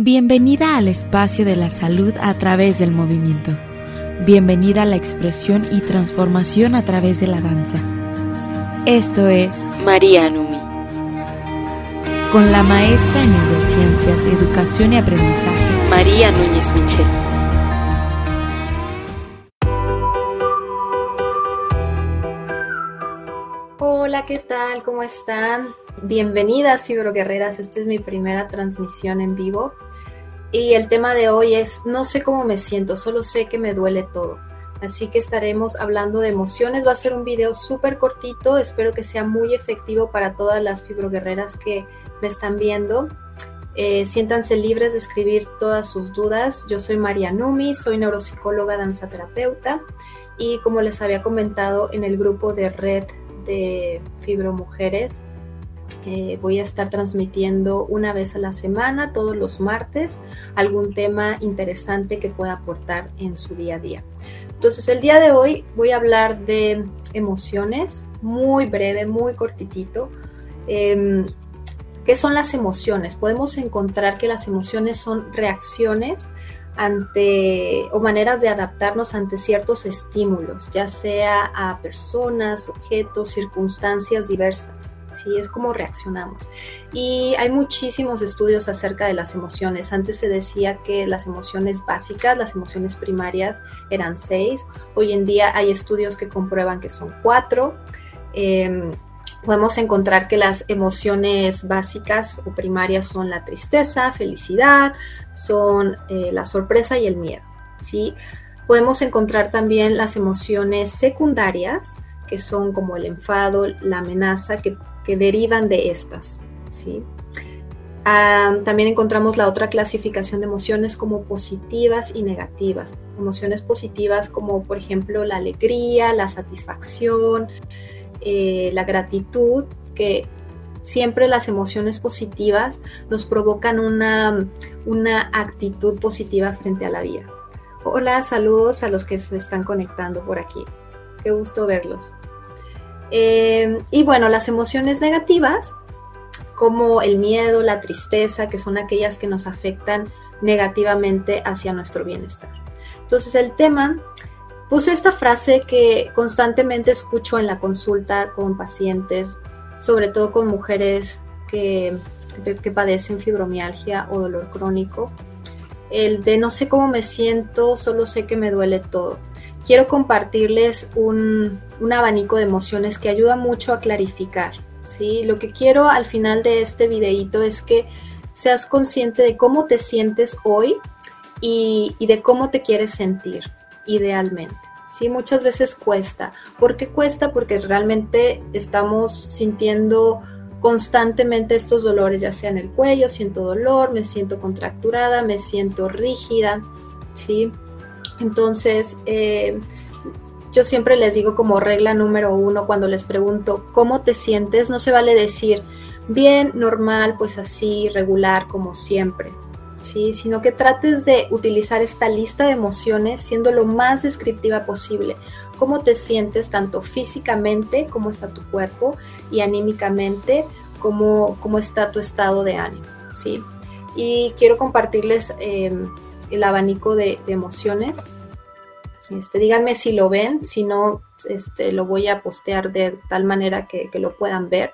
Bienvenida al espacio de la salud a través del movimiento. Bienvenida a la expresión y transformación a través de la danza. Esto es María Numi. Con la maestra en neurociencias, educación y aprendizaje, María Núñez Michel. Hola, ¿qué tal? ¿Cómo están? Bienvenidas, fibroguerreras. Esta es mi primera transmisión en vivo. Y el tema de hoy es, no sé cómo me siento, solo sé que me duele todo. Así que estaremos hablando de emociones. Va a ser un video súper cortito. Espero que sea muy efectivo para todas las fibroguerreras que me están viendo. Eh, siéntanse libres de escribir todas sus dudas. Yo soy María Numi, soy neuropsicóloga danzaterapeuta y como les había comentado en el grupo de red de fibromujeres, eh, voy a estar transmitiendo una vez a la semana, todos los martes, algún tema interesante que pueda aportar en su día a día. Entonces, el día de hoy voy a hablar de emociones, muy breve, muy cortitito. Em, ¿Qué son las emociones? Podemos encontrar que las emociones son reacciones ante o maneras de adaptarnos ante ciertos estímulos, ya sea a personas, objetos, circunstancias diversas. ¿sí? Es como reaccionamos. Y hay muchísimos estudios acerca de las emociones. Antes se decía que las emociones básicas, las emociones primarias eran seis. Hoy en día hay estudios que comprueban que son cuatro. Em, podemos encontrar que las emociones básicas o primarias son la tristeza, felicidad, son eh, la sorpresa y el miedo. ¿sí? Podemos encontrar también las emociones secundarias, que son como el enfado, la amenaza, que, derivan de estas. ¿sí? Ah, también encontramos la otra clasificación de emociones como positivas y negativas. Emociones positivas como por ejemplo la alegría, la satisfacción, eh, la gratitud, que siempre las emociones positivas nos provocan una, una actitud positiva frente a la vida. Hola, saludos a los que se están conectando por aquí. Qué gusto verlos. Eh, y bueno, las emociones negativas, como el miedo, la tristeza, que son aquellas que nos afectan negativamente hacia nuestro bienestar. Entonces el tema, puse esta frase que constantemente escucho en la consulta con pacientes, sobre todo con mujeres que, que padecen fibromialgia o dolor crónico, el de no sé cómo me siento, solo sé que me duele todo quiero compartirles un, abanico de emociones que ayuda mucho a clarificar. ¿sí? Lo que quiero al final de este videito es que seas consciente de cómo te sientes hoy y, de cómo te quieres sentir idealmente. ¿sí? Muchas veces cuesta. ¿Por qué cuesta? Porque realmente estamos sintiendo constantemente estos dolores, ya sea en el cuello, siento dolor, me siento contracturada, me siento rígida, ¿sí? Entonces, eh, yo siempre les digo como regla número uno cuando les pregunto cómo te sientes, no se vale decir bien, normal, pues así, regular, como siempre, ¿sí? sino que trates de utilizar esta lista de emociones siendo lo más descriptiva posible. Cómo te sientes tanto físicamente, cómo está tu cuerpo, y anímicamente, cómo, cómo está tu estado de ánimo. ¿sí? Y quiero compartirles em, el abanico de, emociones. Este, díganme si lo ven, si no, este, lo voy a postear de tal manera que, lo puedan ver,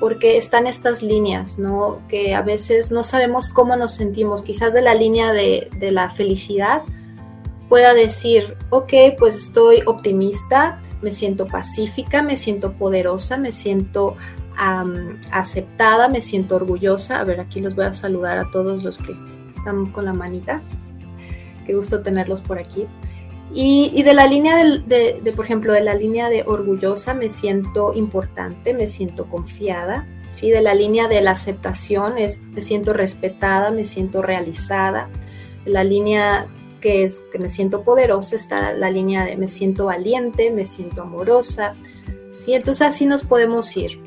porque están estas líneas, ¿no? Que a veces no sabemos cómo nos sentimos, quizás de la línea de, la felicidad pueda decir, ok, pues estoy optimista, me siento pacífica, me siento poderosa, me siento aceptada, me siento orgullosa. A ver, aquí los voy a saludar a todos los que están con la manita. Qué gusto tenerlos por aquí. Y, de la línea de, por ejemplo, de la línea de orgullosa me siento importante, me siento confiada. ¿sí? De la línea de la aceptación es me siento respetada, me siento realizada. De la línea que es que me siento poderosa está la línea de me siento valiente, me siento amorosa. ¿sí? Entonces así nos podemos ir.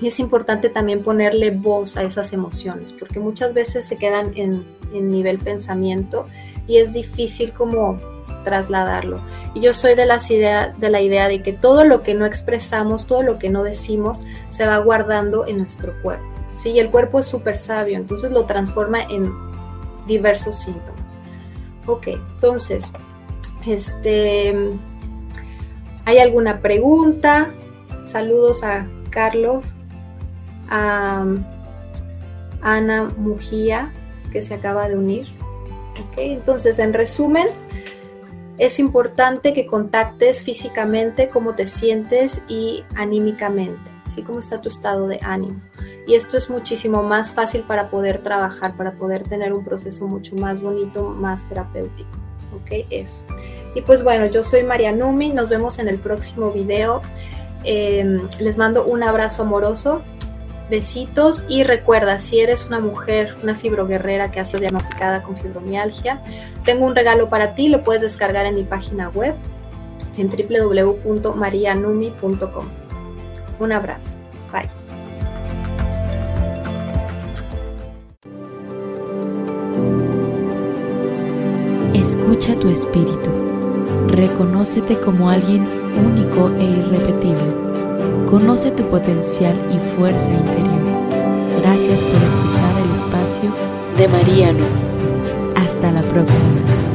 Y es importante también ponerle voz a esas emociones, porque muchas veces se quedan en, nivel pensamiento y es difícil como trasladarlo. Y yo soy de, las de la idea de que todo lo que no expresamos, todo lo que no decimos, se va guardando en nuestro cuerpo. ¿sí? Y el cuerpo es súper sabio, entonces lo transforma en, diversos síntomas. Ok, entonces, este, ¿hay alguna pregunta? Saludos a Carlos, a Ana Mujía, que se acaba de unir. Ok, entonces, en resumen, es importante que contactes físicamente cómo te sientes y anímicamente, así como está tu estado de ánimo. Y esto es muchísimo más fácil para poder trabajar, para poder tener un proceso mucho más bonito, más terapéutico. ¿Ok? Eso. Y pues bueno, yo soy María Numi, nos vemos en el próximo video. Em, les mando un abrazo amoroso Y recuerda, si eres una mujer, una fibroguerrera que ha sido diagnosticada con fibromialgia, tengo un regalo para ti, lo puedes descargar en mi página web en www.marianumi.com. Un abrazo. Bye. Escucha tu espíritu. Reconócete como alguien único e irrepetible Conoce tu potencial y fuerza interior. Gracias por escuchar el espacio de María Numi. Hasta la próxima.